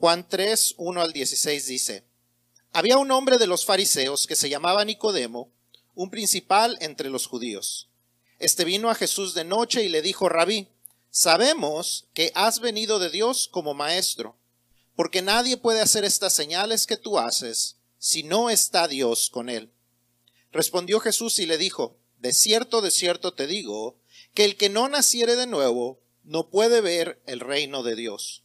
Juan 3, 1 al 16 dice, Había un hombre de los fariseos que se llamaba Nicodemo, un principal entre los judíos. Este vino a Jesús de noche y le dijo, Rabí, sabemos que has venido de Dios como maestro, porque nadie puede hacer estas señales que tú haces si no está Dios con él. Respondió Jesús y le dijo, De cierto, de cierto te digo, que el que no naciere de nuevo no puede ver el reino de Dios.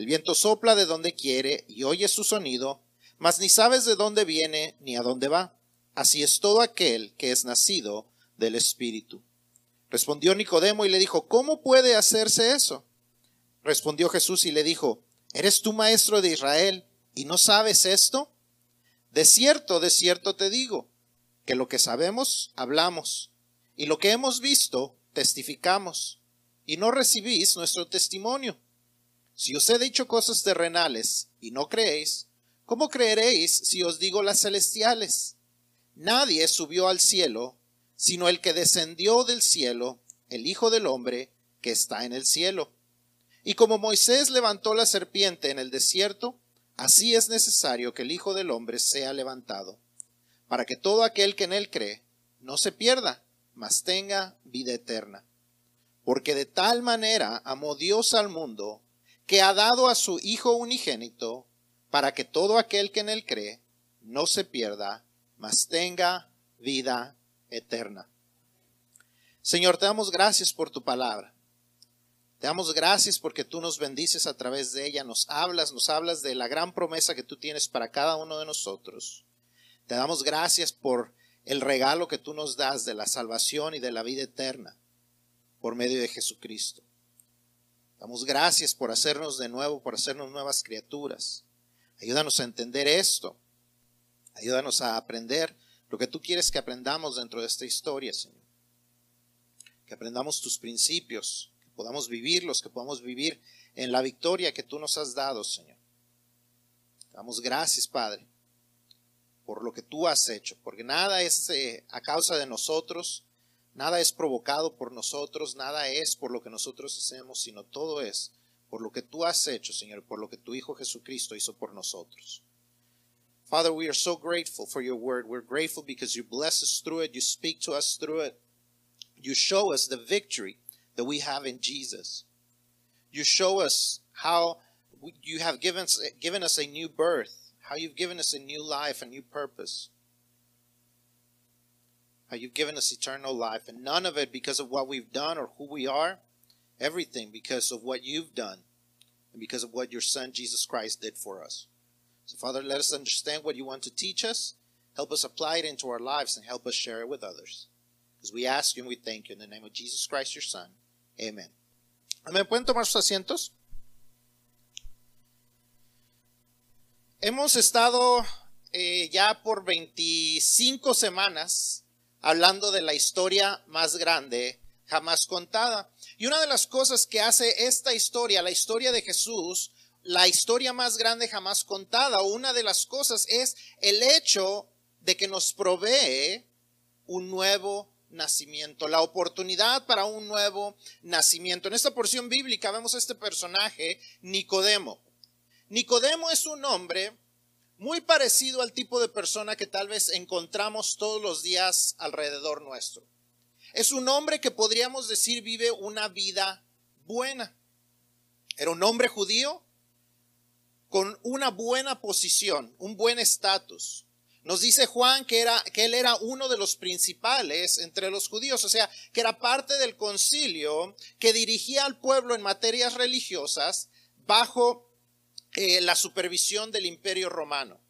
El viento sopla de donde quiere y oye su sonido, mas ni sabes de dónde viene ni a dónde va. Así es todo aquel que es nacido del Espíritu. Respondió Nicodemo y le dijo, ¿cómo puede hacerse eso? Respondió Jesús y le dijo, ¿eres tú maestro de Israel y no sabes esto? De cierto, de cierto te digo, que lo que sabemos, hablamos, y lo que hemos visto, testificamos, y no recibís nuestro testimonio. Si os he dicho cosas terrenales y no creéis, ¿cómo creeréis si os digo las celestiales? Nadie subió al cielo, sino el que descendió del cielo, el Hijo del Hombre, que está en el cielo. Y como Moisés levantó la serpiente en el desierto, así es necesario que el Hijo del Hombre sea levantado, para que todo aquel que en él cree no se pierda, mas tenga vida eterna. Porque de tal manera amó Dios al mundo, que ha dado a su Hijo unigénito, para que todo aquel que en él cree no se pierda, mas tenga vida eterna. Señor, te damos gracias por tu palabra. Te damos gracias porque tú nos bendices a través de ella, nos hablas, nos hablas de la gran promesa que tú tienes para cada uno de nosotros. Te damos gracias por el regalo que tú nos das de la salvación y de la vida eterna por medio de Jesucristo. Damos gracias por hacernos de nuevo, por hacernos nuevas criaturas. Ayúdanos a entender esto. Ayúdanos a aprender lo que tú quieres que aprendamos dentro de esta historia, Señor. Que aprendamos tus principios, que podamos vivirlos, que podamos vivir en la victoria que tú nos has dado, Señor. Damos gracias, Padre, por lo que tú has hecho, porque nada es eh, a causa de nosotros, Nada es provocado por nosotros, nada es por lo que nosotros hacemos, sino todo es por lo que tú has hecho, Señor, por lo que tu Hijo Jesucristo hizo por nosotros. Father, we are so grateful for your word. We're grateful because you bless us through it, you speak to us through it. You show us the victory that we have in Jesus. You show us how you have given, given us a new birth, how you've given us a new life, a new purpose you've given us eternal life, and none of it because of what we've done or who we are, everything because of what you've done and because of what your Son Jesus Christ did for us. So, Father, let us understand what you want to teach us, help us apply it into our lives, and help us share it with others. As we ask you and we thank you in the name of Jesus Christ, your Son. Amen. Amén. ¿Pueden tomar sus asientos? Hemos estado eh, ya por 25 semanas hablando de la historia más grande jamás contada. Y una de las cosas que hace esta historia, la historia de Jesús, la historia más grande jamás contada, una de las cosas es el hecho de que nos provee un nuevo nacimiento, la oportunidad para un nuevo nacimiento. En esta porción bíblica vemos a este personaje, Nicodemo. Nicodemo es un hombre muy parecido al tipo de persona que tal vez encontramos todos los días alrededor nuestro. Es un hombre que podríamos decir vive una vida buena. Era un hombre judío con una buena posición, un buen estatus. Nos dice Juan que, era, que él era uno de los principales entre los judíos, o sea, que era parte del concilio que dirigía al pueblo en materias religiosas bajo eh, la supervisión del imperio romano.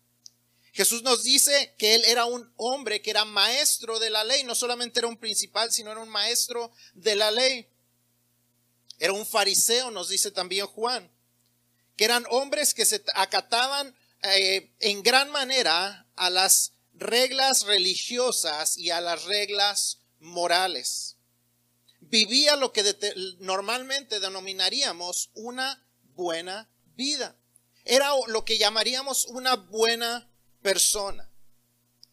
Jesús nos dice que él era un hombre que era maestro de la ley, no solamente era un principal, sino era un maestro de la ley. Era un fariseo, nos dice también Juan, que eran hombres que se acataban eh, en gran manera a las reglas religiosas y a las reglas morales. Vivía lo que normalmente denominaríamos una buena vida. Era lo que llamaríamos una buena persona.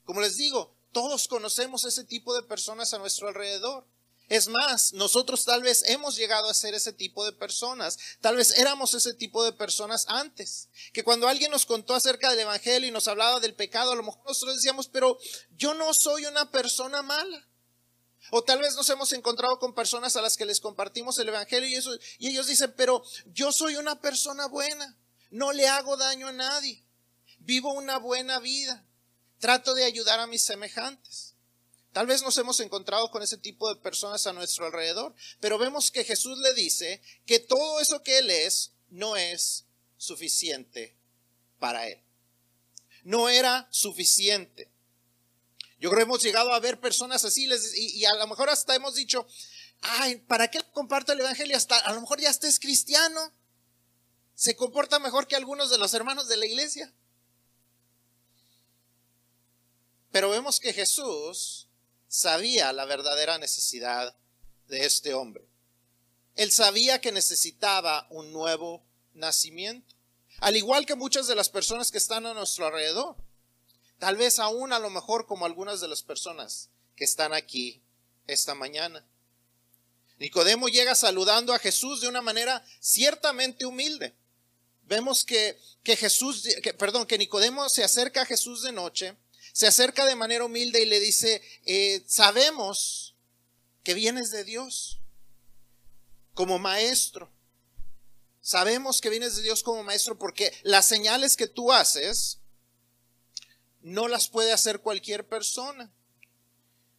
Como les digo, todos conocemos ese tipo de personas a nuestro alrededor. Es más, nosotros tal vez hemos llegado a ser ese tipo de personas. Tal vez éramos ese tipo de personas antes. Que cuando alguien nos contó acerca del Evangelio y nos hablaba del pecado, a lo mejor nosotros decíamos, pero yo no soy una persona mala. O tal vez nos hemos encontrado con personas a las que les compartimos el Evangelio y, y ellos dicen, pero yo soy una persona buena. No le hago daño a nadie. Vivo una buena vida. Trato de ayudar a mis semejantes. Tal vez nos hemos encontrado con ese tipo de personas a nuestro alrededor, pero vemos que Jesús le dice que todo eso que Él es no es suficiente para Él. No era suficiente. Yo creo que hemos llegado a ver personas así y, a lo mejor hasta hemos dicho, ay, ¿para qué comparto el Evangelio? Hasta a lo mejor ya estés cristiano. Se comporta mejor que algunos de los hermanos de la iglesia. Pero vemos que Jesús sabía la verdadera necesidad de este hombre. Él sabía que necesitaba un nuevo nacimiento, al igual que muchas de las personas que están a nuestro alrededor. Tal vez aún a lo mejor como algunas de las personas que están aquí esta mañana. Nicodemo llega saludando a Jesús de una manera ciertamente humilde. Vemos que, que Jesús, que, perdón, que Nicodemo se acerca a Jesús de noche se acerca de manera humilde y le dice, eh, sabemos que vienes de Dios como maestro. Sabemos que vienes de Dios como maestro porque las señales que tú haces no las puede hacer cualquier persona.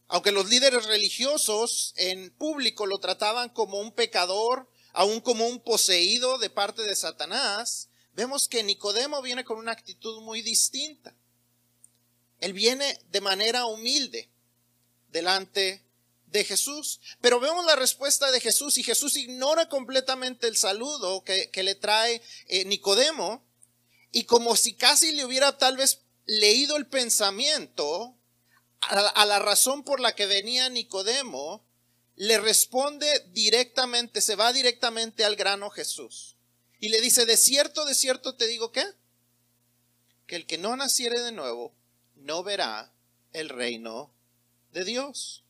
Aunque los líderes religiosos en público lo trataban como un pecador, aún como un poseído de parte de Satanás, vemos que Nicodemo viene con una actitud muy distinta. Él viene de manera humilde delante de Jesús. Pero vemos la respuesta de Jesús y Jesús ignora completamente el saludo que, le trae eh, Nicodemo y como si casi le hubiera tal vez leído el pensamiento a, a la razón por la que venía Nicodemo, le responde directamente, se va directamente al grano Jesús. Y le dice, de cierto, de cierto te digo que, que el que no naciere de nuevo no verá el reino de Dios.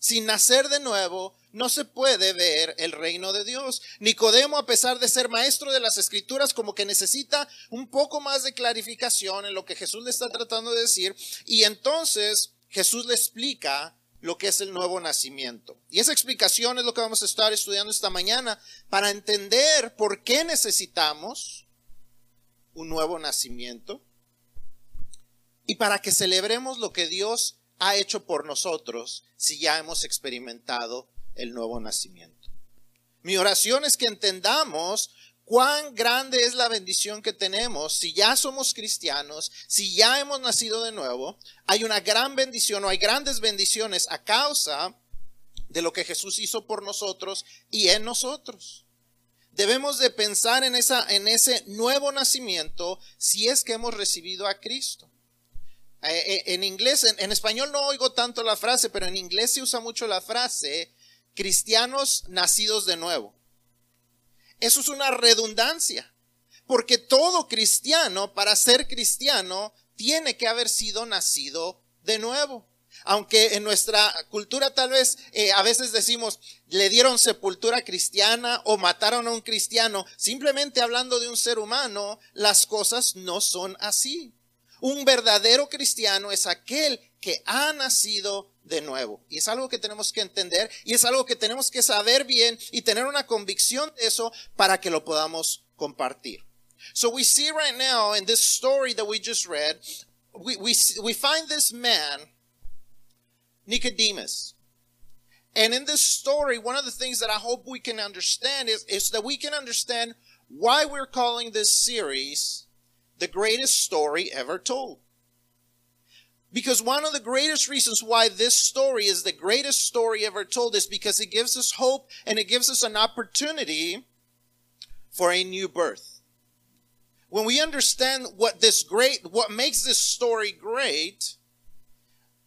Sin nacer de nuevo, no se puede ver el reino de Dios. Nicodemo, a pesar de ser maestro de las escrituras, como que necesita un poco más de clarificación en lo que Jesús le está tratando de decir. Y entonces Jesús le explica lo que es el nuevo nacimiento. Y esa explicación es lo que vamos a estar estudiando esta mañana para entender por qué necesitamos un nuevo nacimiento y para que celebremos lo que Dios ha hecho por nosotros si ya hemos experimentado el nuevo nacimiento. Mi oración es que entendamos cuán grande es la bendición que tenemos si ya somos cristianos, si ya hemos nacido de nuevo. Hay una gran bendición o hay grandes bendiciones a causa de lo que Jesús hizo por nosotros y en nosotros. Debemos de pensar en, esa, en ese nuevo nacimiento si es que hemos recibido a Cristo. Eh, eh, en inglés, en, español no oigo tanto la frase, pero en inglés se usa mucho la frase cristianos nacidos de nuevo. Eso es una redundancia, porque todo cristiano, para ser cristiano, tiene que haber sido nacido de nuevo. Aunque en nuestra cultura tal vez eh, a veces decimos, le dieron sepultura cristiana o mataron a un cristiano, simplemente hablando de un ser humano, las cosas no son así. Un verdadero cristiano es aquel que ha nacido de nuevo. Y es algo que tenemos que entender y es algo que tenemos que saber bien y tener una convicción de eso para que lo podamos compartir. So we see right now in this story that we just read, we, we, we find this man, Nicodemus. And in this story, one of the things that I hope we can understand is, is that we can understand why we're calling this series the greatest story ever told. Because one of the greatest reasons why this story is the greatest story ever told is because it gives us hope and it gives us an opportunity for a new birth. when we understand what this great, what makes this story great,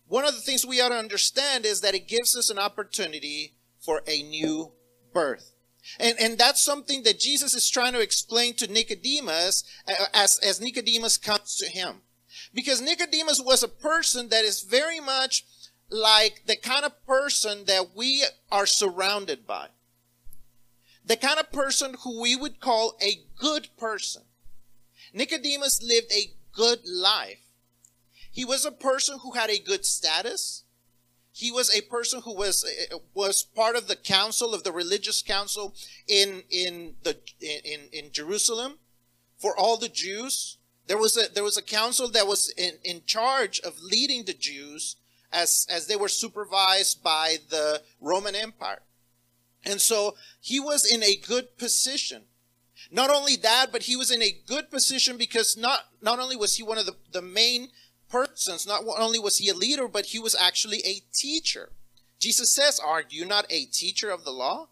one of the things we ought to understand is that it gives us an opportunity for a new birth. And, and that's something that Jesus is trying to explain to Nicodemus uh, as, as Nicodemus comes to him. Because Nicodemus was a person that is very much like the kind of person that we are surrounded by. The kind of person who we would call a good person. Nicodemus lived a good life. He was a person who had a good status. He was a person who was was part of the council of the religious council in in the in in Jerusalem for all the Jews. There was a there was a council that was in, in charge of leading the Jews as as they were supervised by the Roman Empire. And so he was in a good position. Not only that, but he was in a good position because not not only was he one of the, the main persons, not only was he a leader, but he was actually a teacher. Jesus says, Are you not a teacher of the law?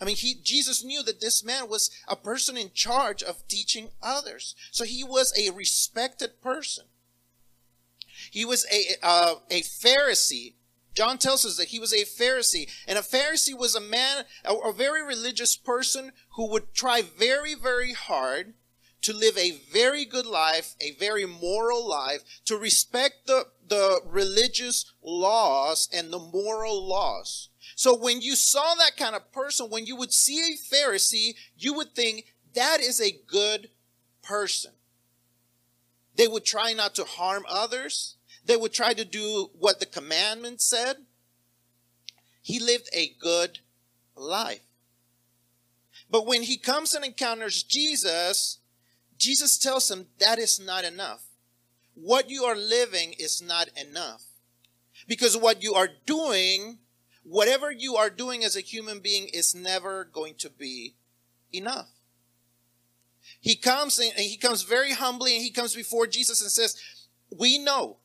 I mean, he, Jesus knew that this man was a person in charge of teaching others. So he was a respected person. He was a, uh, a Pharisee. John tells us that he was a Pharisee. And a Pharisee was a man, a, a very religious person who would try very, very hard to live a very good life, a very moral life, to respect the, the religious laws and the moral laws. So when you saw that kind of person, when you would see a Pharisee, you would think that is a good person. They would try not to harm others. They would try to do what the commandment said. He lived a good life. But when he comes and encounters Jesus, Jesus tells him that is not enough. What you are living is not enough. Because what you are doing, whatever you are doing as a human being, is never going to be enough. He comes and he comes very humbly and he comes before Jesus and says, We know.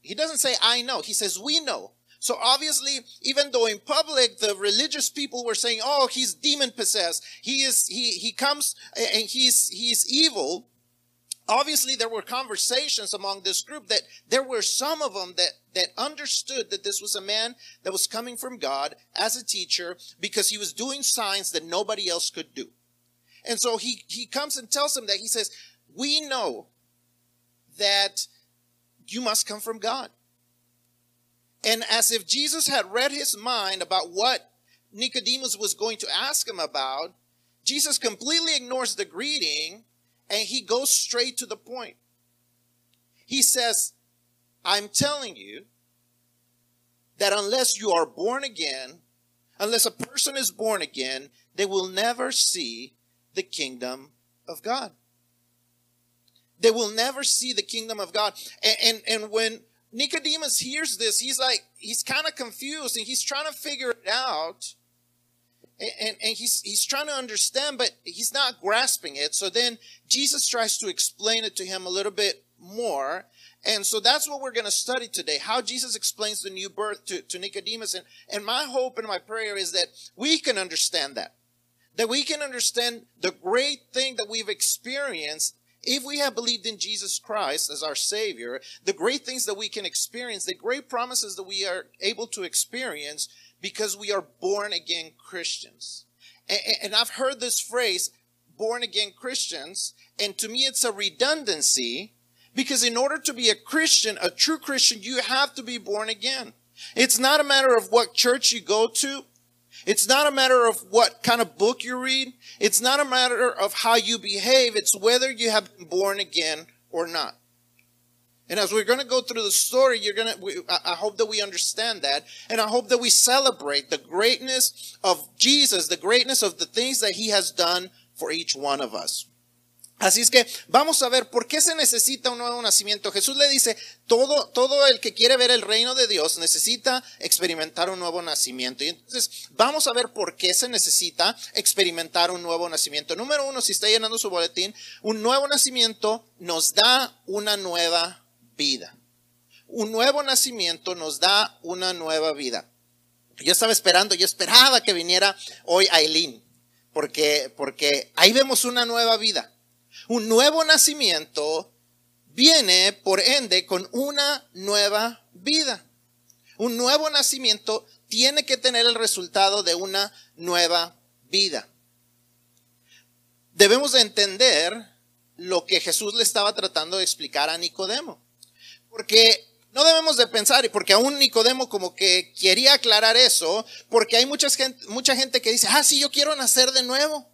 He doesn't say, I know. He says, We know so obviously, even though in public the religious people were saying, "Oh, he's demon possessed. He is he he comes and he's he's evil." Obviously, there were conversations among this group that there were some of them that that understood that this was a man that was coming from God as a teacher because he was doing signs that nobody else could do. And so he he comes and tells them that he says, "We know that you must come from God." And as if Jesus had read his mind about what Nicodemus was going to ask him about, Jesus completely ignores the greeting and he goes straight to the point. He says, I'm telling you that unless you are born again, unless a person is born again, they will never see the kingdom of God. They will never see the kingdom of God. And, and, and when Nicodemus hears this, he's like, he's kind of confused and he's trying to figure it out. And, and, and, he's, he's trying to understand, but he's not grasping it. So then Jesus tries to explain it to him a little bit more. And so that's what we're going to study today, how Jesus explains the new birth to, to Nicodemus. And, and my hope and my prayer is that we can understand that. That we can understand the great thing that we've experienced if we have believed in Jesus Christ as our Savior, the great things that we can experience, the great promises that we are able to experience because we are born again Christians. And, and I've heard this phrase, born again Christians, and to me it's a redundancy because in order to be a Christian, a true Christian, you have to be born again. It's not a matter of what church you go to. It's not a matter of what kind of book you read. It's not a matter of how you behave. It's whether you have been born again or not. And as we're going to go through the story, you're going to, I hope that we understand that. And I hope that we celebrate the greatness of Jesus, the greatness of the things that he has done for each one of us. Así es que vamos a ver por qué se necesita un nuevo nacimiento. Jesús le dice, todo, todo el que quiere ver el reino de Dios necesita experimentar un nuevo nacimiento. Y entonces vamos a ver por qué se necesita experimentar un nuevo nacimiento. Número uno, si está llenando su boletín, un nuevo nacimiento nos da una nueva vida. Un nuevo nacimiento nos da una nueva vida. Yo estaba esperando, yo esperaba que viniera hoy Aileen, porque, porque ahí vemos una nueva vida Un nuevo nacimiento viene, por ende, con una nueva vida. Un nuevo nacimiento tiene que tener el resultado de una nueva vida. Debemos de entender lo que Jesús le estaba tratando de explicar a Nicodemo. Porque no debemos de pensar, y porque aún Nicodemo como que quería aclarar eso, porque hay mucha gente, mucha gente que dice, ah, sí, yo quiero nacer de nuevo.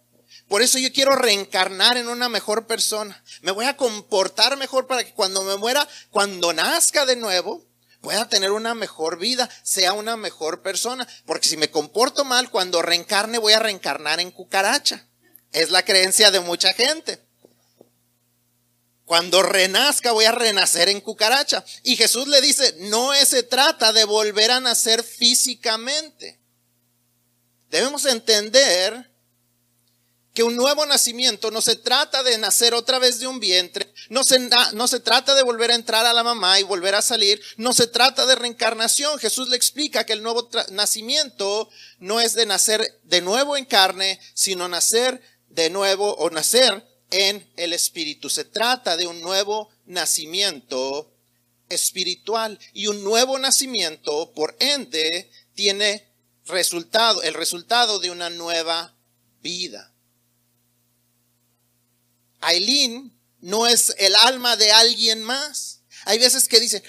Por eso yo quiero reencarnar en una mejor persona. Me voy a comportar mejor para que cuando me muera, cuando nazca de nuevo, pueda tener una mejor vida, sea una mejor persona. Porque si me comporto mal, cuando reencarne voy a reencarnar en cucaracha. Es la creencia de mucha gente. Cuando renazca voy a renacer en cucaracha. Y Jesús le dice, no se trata de volver a nacer físicamente. Debemos entender un nuevo nacimiento no se trata de nacer otra vez de un vientre, no se, no se trata de volver a entrar a la mamá y volver a salir, no se trata de reencarnación. Jesús le explica que el nuevo nacimiento no es de nacer de nuevo en carne, sino nacer de nuevo o nacer en el Espíritu. Se trata de un nuevo nacimiento espiritual y un nuevo nacimiento, por ende, tiene resultado, el resultado de una nueva vida. Aileen no es el alma de alguien más. Hay veces que dicen,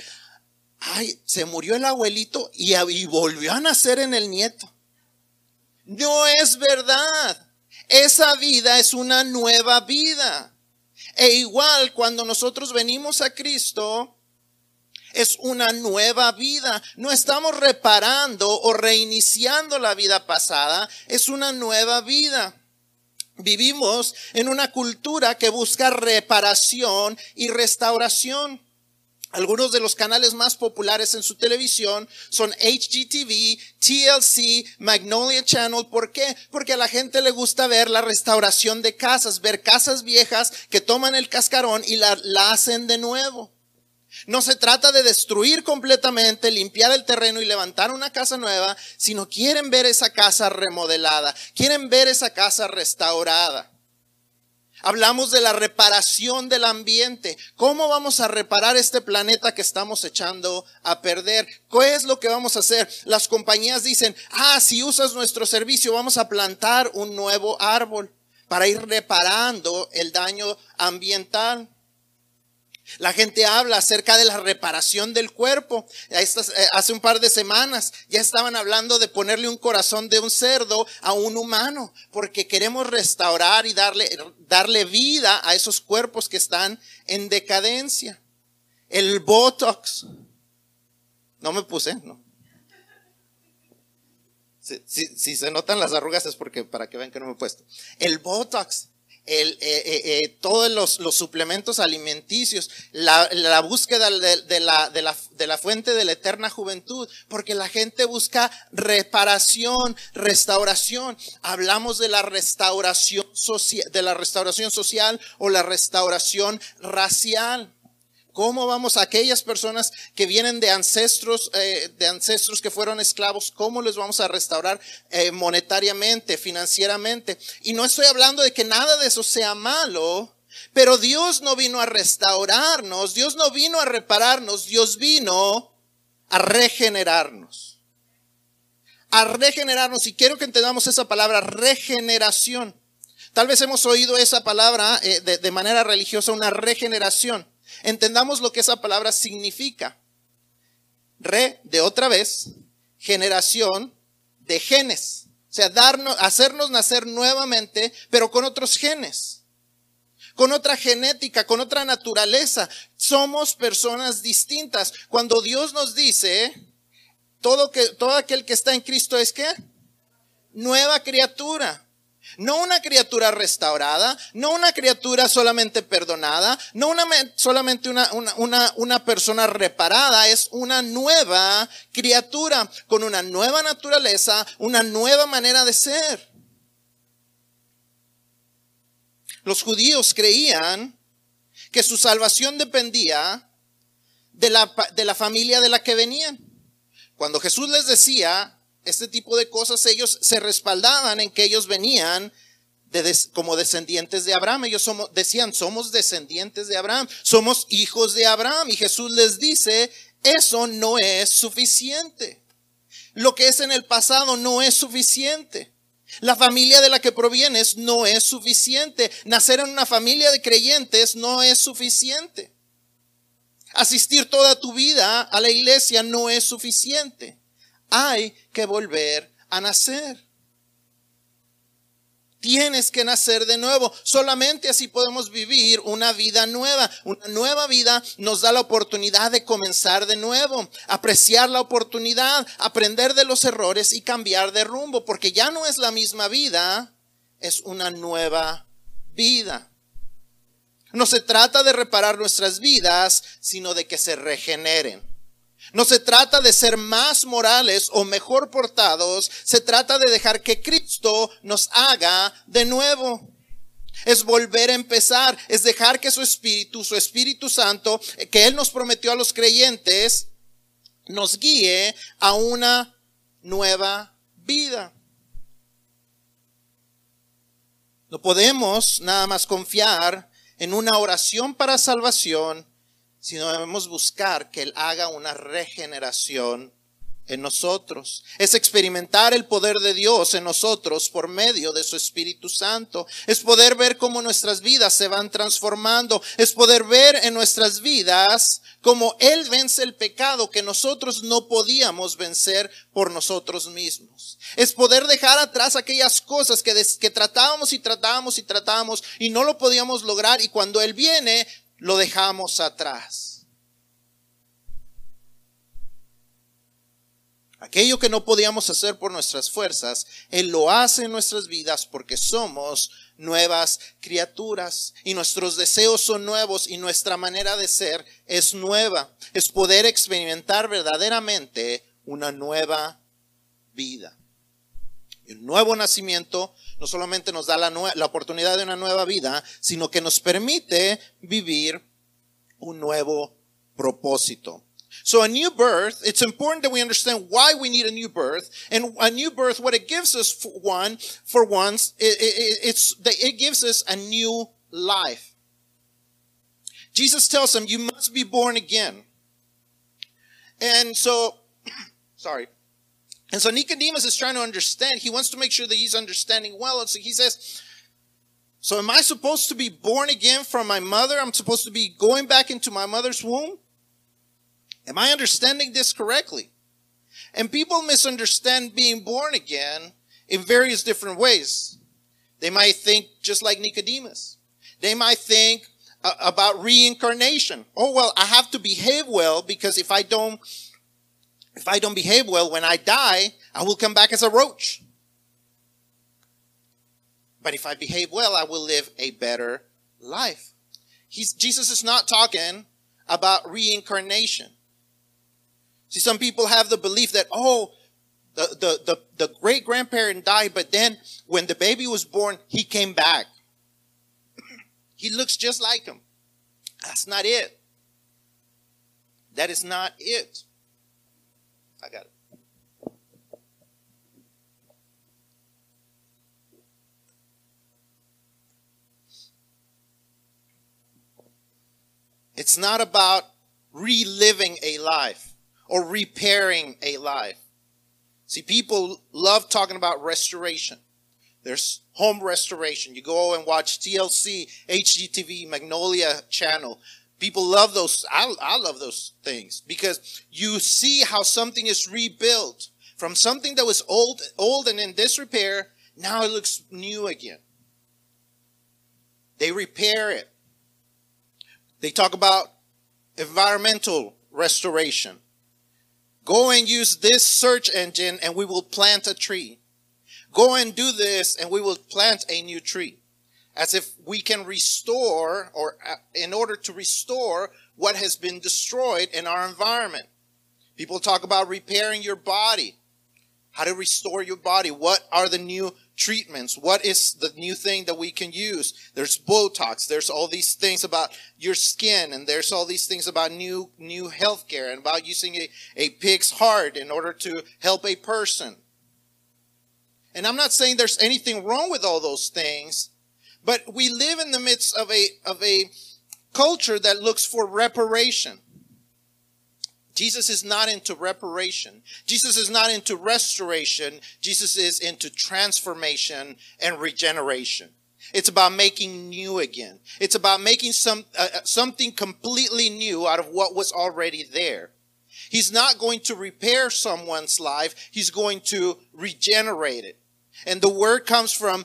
ay, se murió el abuelito y volvió a nacer en el nieto. No es verdad. Esa vida es una nueva vida. E igual cuando nosotros venimos a Cristo, es una nueva vida. No estamos reparando o reiniciando la vida pasada, es una nueva vida. Vivimos en una cultura que busca reparación y restauración. Algunos de los canales más populares en su televisión son HGTV, TLC, Magnolia Channel. ¿Por qué? Porque a la gente le gusta ver la restauración de casas, ver casas viejas que toman el cascarón y la, hacen de nuevo. No se trata de destruir completamente, limpiar el terreno y levantar una casa nueva, sino quieren ver esa casa remodelada, quieren ver esa casa restaurada. Hablamos de la reparación del ambiente. ¿Cómo vamos a reparar este planeta que estamos echando a perder? ¿Qué es lo que vamos a hacer? Las compañías dicen, ah, si usas nuestro servicio, vamos a plantar un nuevo árbol para ir reparando el daño ambiental. La gente habla acerca de la reparación del cuerpo. Eh, hace un par de semanas ya estaban hablando de ponerle un corazón de un cerdo a un humano, porque queremos restaurar y darle, darle vida a esos cuerpos que están en decadencia. El Botox. No me puse, no. Si, se notan las arrugas es porque para que vean que no me he puesto. El Botox el, eh, eh, eh, todos los, los, suplementos alimenticios, la, la búsqueda de, la, de, la, de la fuente de la eterna juventud, porque la gente busca reparación, restauración. Hablamos de la restauración de la restauración social o la restauración racial. ¿Cómo vamos a aquellas personas que vienen de ancestros, eh, de ancestros que fueron esclavos, cómo les vamos a restaurar eh, monetariamente, financieramente? Y no estoy hablando de que nada de eso sea malo, pero Dios no vino a restaurarnos, Dios no vino a repararnos, Dios vino a regenerarnos. A regenerarnos. Y quiero que entendamos esa palabra, regeneración. Tal vez hemos oído esa palabra eh, de, de manera religiosa, una regeneración. Entendamos lo que esa palabra significa. Re, de otra vez, generación de genes. O sea, darnos, hacernos nacer nuevamente, pero con otros genes. Con otra genética, con otra naturaleza. Somos personas distintas. Cuando Dios nos dice, todo, que, todo aquel que está en Cristo es que nueva criatura. No una criatura restaurada, no una criatura solamente perdonada, no una, solamente una, una, una, persona reparada, es una nueva criatura con una nueva naturaleza, una nueva manera de ser. Los judíos creían que su salvación dependía de la, de la familia de la que venían. Cuando Jesús les decía, este tipo de cosas, ellos se respaldaban en que ellos venían de como descendientes de Abraham. Ellos decían, somos descendientes de Abraham, somos hijos de Abraham. Y Jesús les dice, eso no es suficiente. Lo que es en el pasado no es suficiente. La familia de la que provienes no es suficiente. Nacer en una familia de creyentes no es suficiente. Asistir toda tu vida a la iglesia no es suficiente. Hay que volver a nacer. Tienes que nacer de nuevo. Solamente así podemos vivir una vida nueva. Una nueva vida nos da la oportunidad de comenzar de nuevo, apreciar la oportunidad, aprender de los errores y cambiar de rumbo, porque ya no es la misma vida, es una nueva vida. No se trata de reparar nuestras vidas, sino de que se regeneren. No se trata de ser más morales o mejor portados, se trata de dejar que Cristo nos haga de nuevo. Es volver a empezar, es dejar que su Espíritu, su Espíritu Santo, que Él nos prometió a los creyentes, nos guíe a una nueva vida. No podemos nada más confiar en una oración para salvación, sino debemos buscar que Él haga una regeneración en nosotros. Es experimentar el poder de Dios en nosotros por medio de su Espíritu Santo. Es poder ver cómo nuestras vidas se van transformando. Es poder ver en nuestras vidas cómo Él vence el pecado que nosotros no podíamos vencer por nosotros mismos. Es poder dejar atrás aquellas cosas que, que tratábamos y tratábamos y tratábamos y no lo podíamos lograr y cuando Él viene lo dejamos atrás. Aquello que no podíamos hacer por nuestras fuerzas, Él lo hace en nuestras vidas porque somos nuevas criaturas y nuestros deseos son nuevos y nuestra manera de ser es nueva. Es poder experimentar verdaderamente una nueva vida. Un nuevo nacimiento no solamente nos da la, la oportunidad de una nueva vida, sino que nos permite vivir un nuevo propósito. So a new birth, it's important that we understand why we need a new birth. And a new birth, what it gives us for one, for once, it, it, it's, it gives us a new life. Jesus tells them, you must be born again. And so, sorry. And so Nicodemus is trying to understand. He wants to make sure that he's understanding well. And so he says, so am I supposed to be born again from my mother? I'm supposed to be going back into my mother's womb? Am I understanding this correctly? And people misunderstand being born again in various different ways. They might think just like Nicodemus. They might think uh, about reincarnation. Oh well, I have to behave well because if I don't if I don't behave well when I die, I will come back as a roach. But if I behave well, I will live a better life. He's, Jesus is not talking about reincarnation. See, some people have the belief that, oh, the, the, the, the great grandparent died, but then when the baby was born, he came back. he looks just like him. That's not it. That is not it. I got it. It's not about reliving a life or repairing a life. See, people love talking about restoration. There's home restoration. You go and watch TLC, HGTV, Magnolia channel. People love those. I, I love those things because you see how something is rebuilt from something that was old, old and in disrepair. Now it looks new again. They repair it. They talk about environmental restoration. Go and use this search engine and we will plant a tree. Go and do this and we will plant a new tree. As if we can restore or uh, in order to restore what has been destroyed in our environment. People talk about repairing your body. How to restore your body. What are the new treatments? What is the new thing that we can use? There's Botox. There's all these things about your skin and there's all these things about new, new healthcare and about using a, a pig's heart in order to help a person. And I'm not saying there's anything wrong with all those things, but we live in the midst of a, of a culture that looks for reparation. Jesus is not into reparation. Jesus is not into restoration. Jesus is into transformation and regeneration. It's about making new again. It's about making some uh, uh, something completely new out of what was already there. He's not going to repair someone's life. He's going to regenerate it. And the word comes from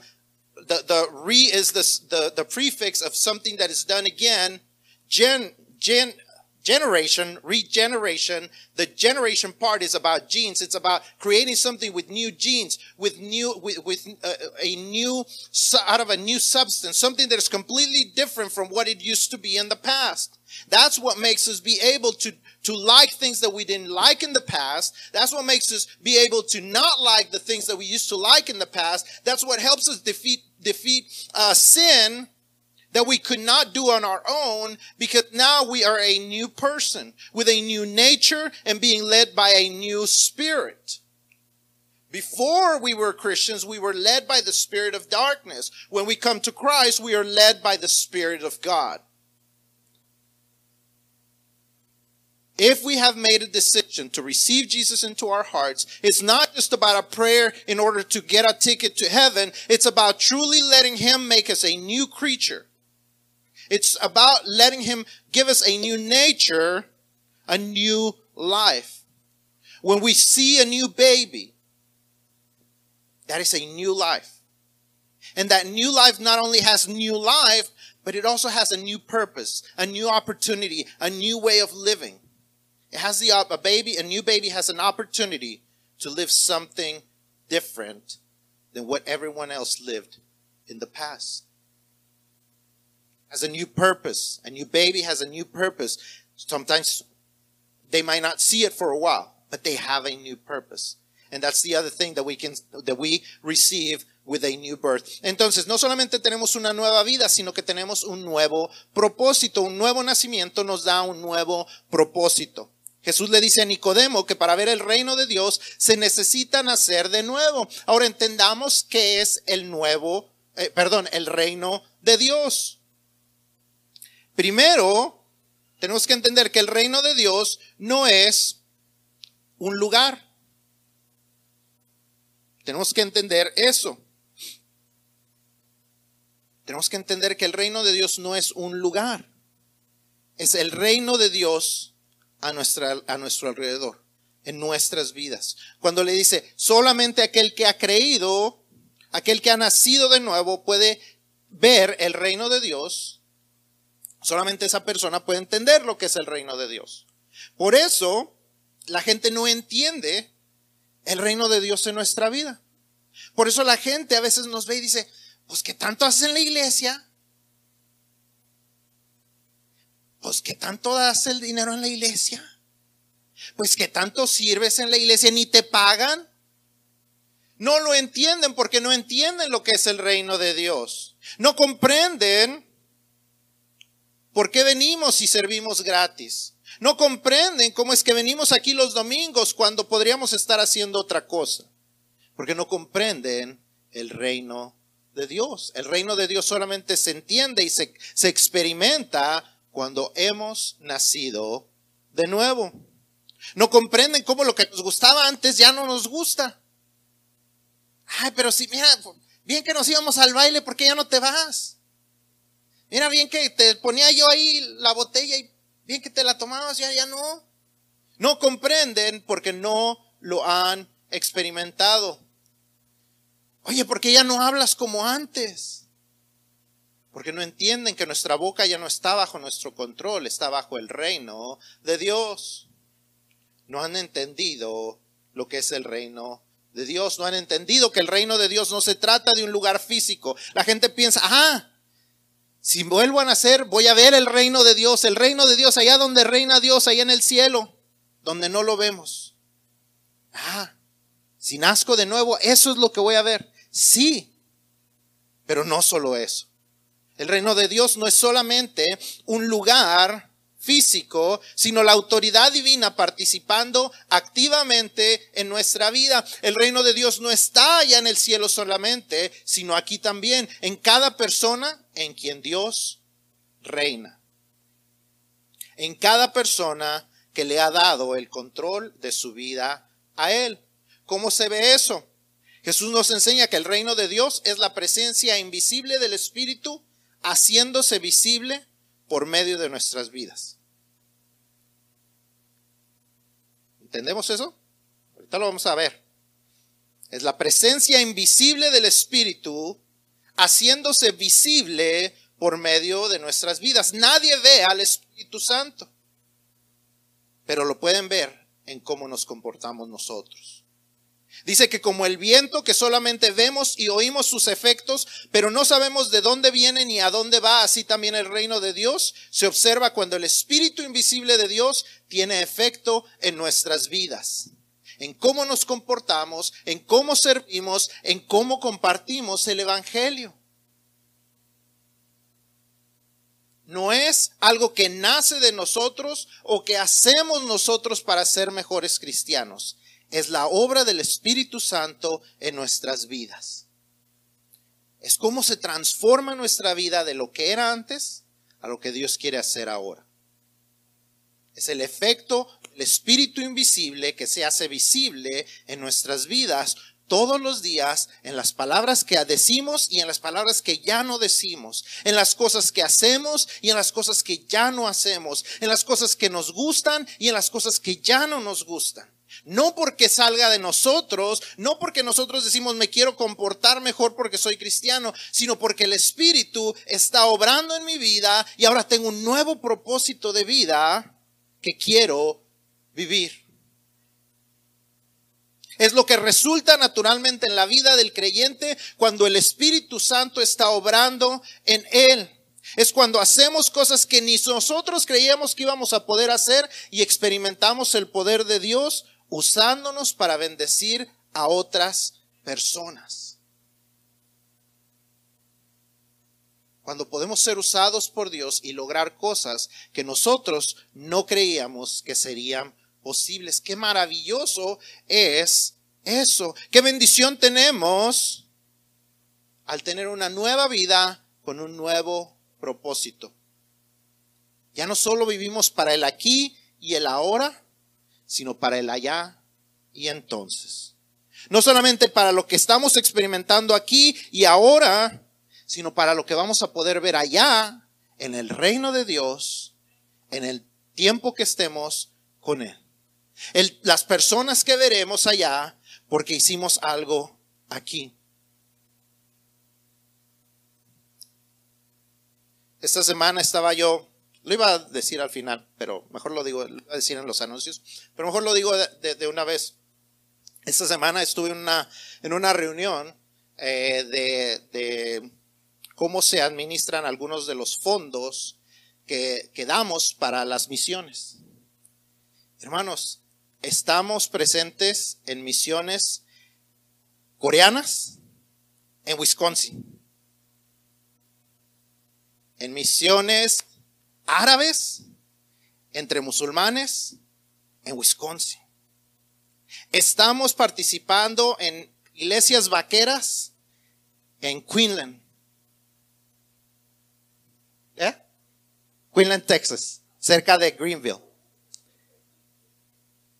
the, the re is the, the, the prefix of something that is done again. Gen, gen, generation, regeneration. The generation part is about genes. It's about creating something with new genes, with new, with, with uh, a new, out of a new substance, something that is completely different from what it used to be in the past. That's what makes us be able to, to like things that we didn't like in the past. That's what makes us be able to not like the things that we used to like in the past. That's what helps us defeat, defeat, uh, sin that we could not do on our own because now we are a new person with a new nature and being led by a new spirit. Before we were Christians, we were led by the spirit of darkness. When we come to Christ, we are led by the spirit of God. If we have made a decision to receive Jesus into our hearts, it's not just about a prayer in order to get a ticket to heaven. It's about truly letting Him make us a new creature it's about letting Him give us a new nature, a new life. When we see a new baby, that is a new life. And that new life not only has new life, but it also has a new purpose, a new opportunity, a new way of living. It has the a baby, a new baby has an opportunity to live something different than what everyone else lived in the past has a new purpose. A new baby has a new purpose. Sometimes they might not see it for a while, but they have a new purpose. And that's the other thing that we can, that we receive with a new birth. Entonces, no solamente tenemos una nueva vida, sino que tenemos un nuevo propósito. Un nuevo nacimiento nos da un nuevo propósito. Jesús le dice a Nicodemo que para ver el reino de Dios se necesita nacer de nuevo. Ahora entendamos qué es el nuevo, eh, perdón, el reino de Dios. Primero, tenemos que entender que el reino de Dios no es un lugar. Tenemos que entender eso. Tenemos que entender que el reino de Dios no es un lugar. Es el reino de Dios a, nuestra, a nuestro alrededor, en nuestras vidas. Cuando le dice, solamente aquel que ha creído, aquel que ha nacido de nuevo puede ver el reino de Dios Solamente esa persona puede entender lo que es el reino de Dios. Por eso la gente no entiende el reino de Dios en nuestra vida. Por eso la gente a veces nos ve y dice, pues ¿qué tanto haces en la iglesia? Pues ¿qué tanto das el dinero en la iglesia? Pues ¿qué tanto sirves en la iglesia? Ni te pagan. No lo entienden porque no entienden lo que es el reino de Dios. No comprenden ¿Por qué venimos y servimos gratis? No comprenden cómo es que venimos aquí los domingos cuando podríamos estar haciendo otra cosa. Porque no comprenden el reino de Dios. El reino de Dios solamente se entiende y se, se experimenta cuando hemos nacido de nuevo. No comprenden cómo lo que nos gustaba antes ya no nos gusta. Ay, pero si, mira, bien que nos íbamos al baile, ¿por qué ya no te vas? Mira bien que te ponía yo ahí la botella y bien que te la tomabas, ya, ya no. No comprenden porque no lo han experimentado. Oye, ¿por qué ya no hablas como antes? Porque no entienden que nuestra boca ya no está bajo nuestro control, está bajo el reino de Dios. No han entendido lo que es el reino de Dios, no han entendido que el reino de Dios no se trata de un lugar físico. La gente piensa, ah, si vuelvo a nacer, voy a ver el reino de Dios, el reino de Dios, allá donde reina Dios, allá en el cielo, donde no lo vemos. Ah, si nazco de nuevo, eso es lo que voy a ver. Sí, pero no solo eso. El reino de Dios no es solamente un lugar físico, sino la autoridad divina participando activamente en nuestra vida. El reino de Dios no está allá en el cielo solamente, sino aquí también, en cada persona en quien Dios reina. En cada persona que le ha dado el control de su vida a Él. ¿Cómo se ve eso? Jesús nos enseña que el reino de Dios es la presencia invisible del Espíritu haciéndose visible por medio de nuestras vidas. ¿Entendemos eso? Ahorita lo vamos a ver. Es la presencia invisible del Espíritu haciéndose visible por medio de nuestras vidas. Nadie ve al Espíritu Santo, pero lo pueden ver en cómo nos comportamos nosotros. Dice que como el viento que solamente vemos y oímos sus efectos, pero no sabemos de dónde viene ni a dónde va, así también el reino de Dios se observa cuando el Espíritu invisible de Dios tiene efecto en nuestras vidas, en cómo nos comportamos, en cómo servimos, en cómo compartimos el Evangelio. No es algo que nace de nosotros o que hacemos nosotros para ser mejores cristianos es la obra del Espíritu Santo en nuestras vidas. Es cómo se transforma nuestra vida de lo que era antes a lo que Dios quiere hacer ahora. Es el efecto del Espíritu invisible que se hace visible en nuestras vidas todos los días en las palabras que decimos y en las palabras que ya no decimos, en las cosas que hacemos y en las cosas que ya no hacemos, en las cosas que nos gustan y en las cosas que ya no nos gustan. No porque salga de nosotros, no porque nosotros decimos me quiero comportar mejor porque soy cristiano, sino porque el Espíritu está obrando en mi vida y ahora tengo un nuevo propósito de vida que quiero vivir. Es lo que resulta naturalmente en la vida del creyente cuando el Espíritu Santo está obrando en él. Es cuando hacemos cosas que ni nosotros creíamos que íbamos a poder hacer y experimentamos el poder de Dios usándonos para bendecir a otras personas. Cuando podemos ser usados por Dios y lograr cosas que nosotros no creíamos que serían posibles. Qué maravilloso es eso. Qué bendición tenemos al tener una nueva vida con un nuevo propósito. Ya no solo vivimos para el aquí y el ahora, sino para el allá y entonces. No solamente para lo que estamos experimentando aquí y ahora, sino para lo que vamos a poder ver allá en el reino de Dios, en el tiempo que estemos con Él. las personas que veremos allá porque hicimos algo aquí. Esta semana estaba yo lo iba a decir al final, pero mejor lo digo, iba a decir en los anuncios, pero mejor lo digo de, una vez. Esta semana estuve en una, en una reunión eh, de, cómo se administran algunos de los fondos que, que damos para las misiones. Hermanos, estamos presentes en misiones coreanas en Wisconsin, en misiones árabes, entre musulmanes, en Wisconsin. Estamos participando en iglesias vaqueras en Quinlan. ¿Eh? Texas, cerca de Greenville.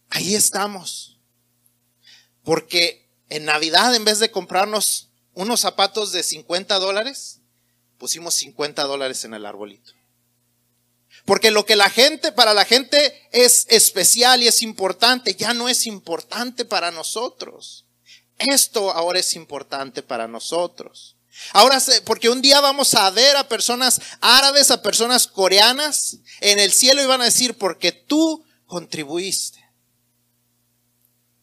Ahí estamos. Porque en Navidad, en vez de comprarnos unos zapatos de 50 dólares, pusimos 50 dólares en el arbolito. Porque lo que la gente, para la gente es especial y es importante, ya no es importante para nosotros. Esto ahora es importante para nosotros. Ahora, porque un día vamos a ver a personas árabes, a personas coreanas en el cielo y van a decir, porque tú contribuiste.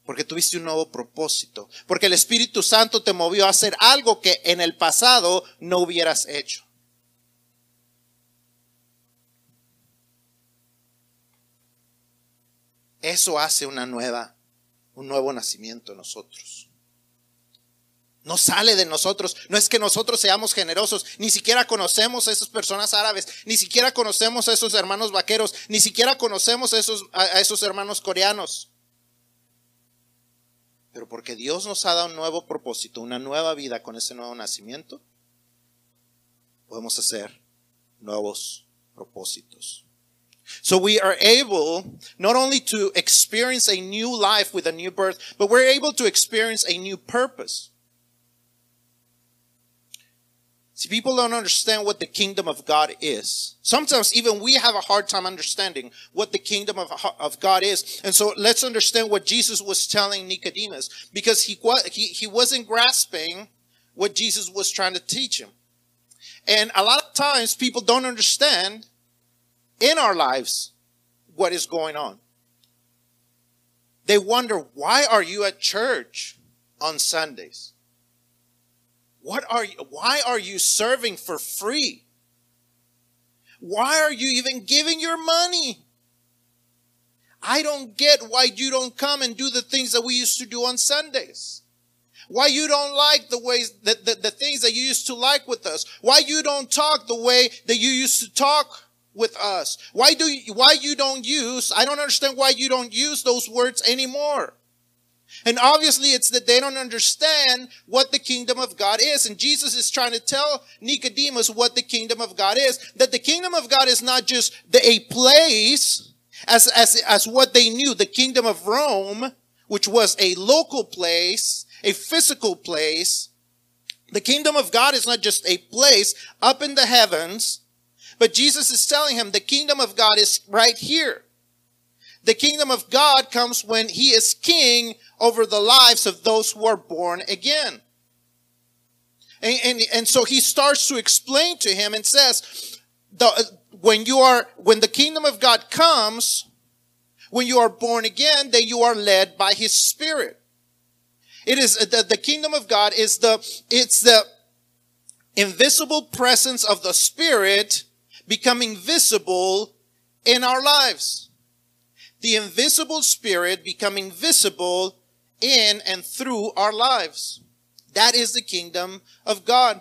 Porque tuviste un nuevo propósito. Porque el Espíritu Santo te movió a hacer algo que en el pasado no hubieras hecho. Eso hace una nueva, un nuevo nacimiento en nosotros. No sale de nosotros. No es que nosotros seamos generosos. Ni siquiera conocemos a esas personas árabes. Ni siquiera conocemos a esos hermanos vaqueros. Ni siquiera conocemos a esos, a esos hermanos coreanos. Pero porque Dios nos ha dado un nuevo propósito, una nueva vida con ese nuevo nacimiento, podemos hacer nuevos propósitos. So we are able not only to experience a new life with a new birth, but we're able to experience a new purpose. See, people don't understand what the kingdom of God is. Sometimes even we have a hard time understanding what the kingdom of, of God is. And so let's understand what Jesus was telling Nicodemus because he, he, he wasn't grasping what Jesus was trying to teach him. And a lot of times people don't understand in our lives what is going on. They wonder, why are you at church on Sundays? What are you, why are you serving for free? Why are you even giving your money? I don't get why you don't come and do the things that we used to do on Sundays. Why you don't like the ways that the, the things that you used to like with us. Why you don't talk the way that you used to talk with us. Why do you, why you don't use, I don't understand why you don't use those words anymore. And obviously it's that they don't understand what the kingdom of God is. And Jesus is trying to tell Nicodemus what the kingdom of God is. That the kingdom of God is not just the, a place as, as, as what they knew, the kingdom of Rome, which was a local place, a physical place. The kingdom of God is not just a place up in the heavens, but Jesus is telling him the kingdom of God is right here. The kingdom of God comes when he is king over the lives of those who are born again. And, and, and so he starts to explain to him and says, the, when you are, when the kingdom of God comes, when you are born again, then you are led by his spirit. It is the, the kingdom of God is the, it's the invisible presence of the spirit becoming visible in our lives. The invisible spirit becoming visible in and through our lives. That is the kingdom of God.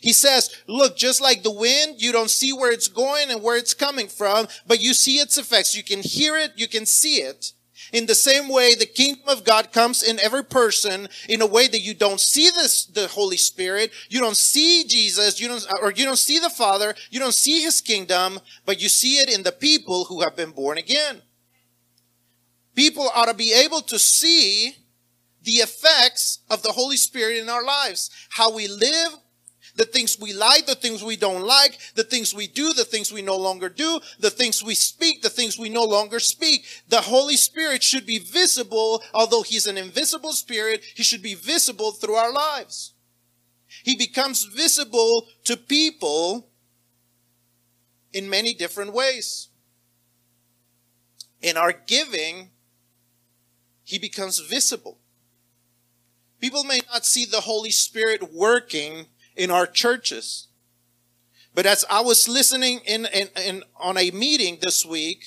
He says, look, just like the wind, you don't see where it's going and where it's coming from, but you see its effects. You can hear it, you can see it. In the same way, the kingdom of God comes in every person in a way that you don't see this, the Holy Spirit, you don't see Jesus, you don't, or you don't see the Father, you don't see His kingdom, but you see it in the people who have been born again. People ought to be able to see the effects of the Holy Spirit in our lives. How we live, the things we like, the things we don't like, the things we do, the things we no longer do, the things we speak, the things we no longer speak. The Holy Spirit should be visible, although He's an invisible Spirit, He should be visible through our lives. He becomes visible to people in many different ways. In our giving, He becomes visible. People may not see the Holy Spirit working in our churches. But as I was listening in, in, in, on a meeting this week,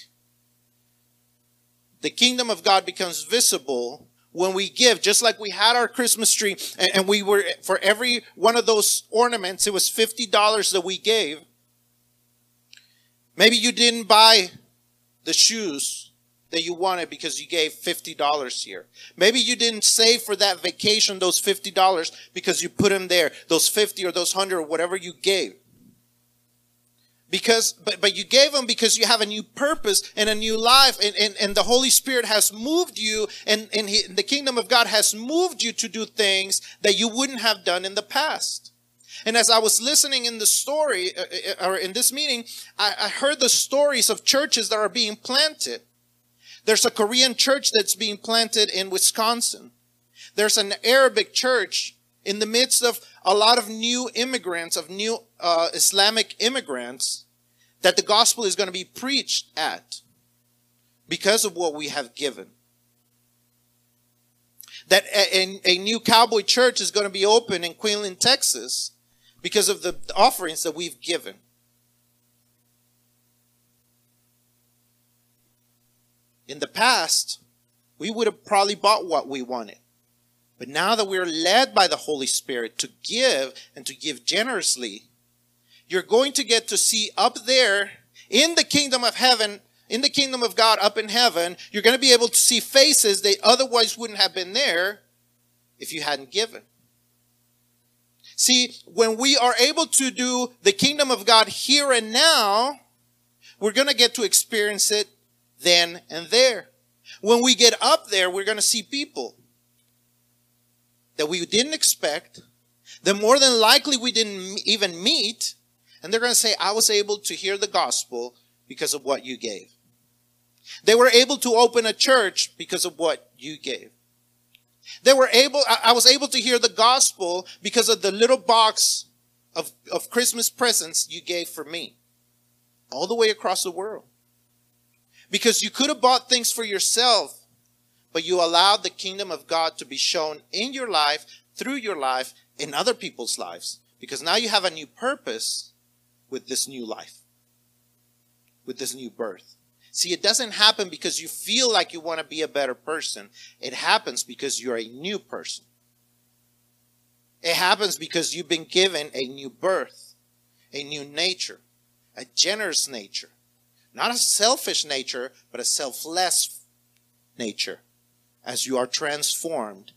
the kingdom of God becomes visible when we give, just like we had our Christmas tree and, and we were, for every one of those ornaments, it was $50 that we gave. Maybe you didn't buy the shoes that you wanted because you gave $50 here. Maybe you didn't save for that vacation those $50 because you put them there, those 50 or those 100 or whatever you gave. Because, but, but you gave them because you have a new purpose and a new life and, and, and the Holy Spirit has moved you and, and he, the kingdom of God has moved you to do things that you wouldn't have done in the past. And as I was listening in the story, uh, uh or in this meeting, I, I heard the stories of churches that are being planted there's a Korean church that's being planted in Wisconsin. There's an Arabic church in the midst of a lot of new immigrants, of new uh, Islamic immigrants, that the gospel is going to be preached at because of what we have given. That a, a new cowboy church is going to be open in Quinlan, Texas because of the offerings that we've given. In the past, we would have probably bought what we wanted. But now that we're led by the Holy Spirit to give and to give generously, you're going to get to see up there in the kingdom of heaven, in the kingdom of God up in heaven, you're going to be able to see faces that otherwise wouldn't have been there if you hadn't given. See, when we are able to do the kingdom of God here and now, we're going to get to experience it then and there. When we get up there, we're going to see people that we didn't expect, that more than likely we didn't even meet, and they're going to say, I was able to hear the gospel because of what you gave. They were able to open a church because of what you gave. They were able, I was able to hear the gospel because of the little box of, of Christmas presents you gave for me. All the way across the world. Because you could have bought things for yourself but you allowed the kingdom of God to be shown in your life, through your life, in other people's lives. Because now you have a new purpose with this new life, with this new birth. See, it doesn't happen because you feel like you want to be a better person. It happens because you're a new person. It happens because you've been given a new birth, a new nature, a generous nature. Not a selfish nature, but a selfless nature as you are transformed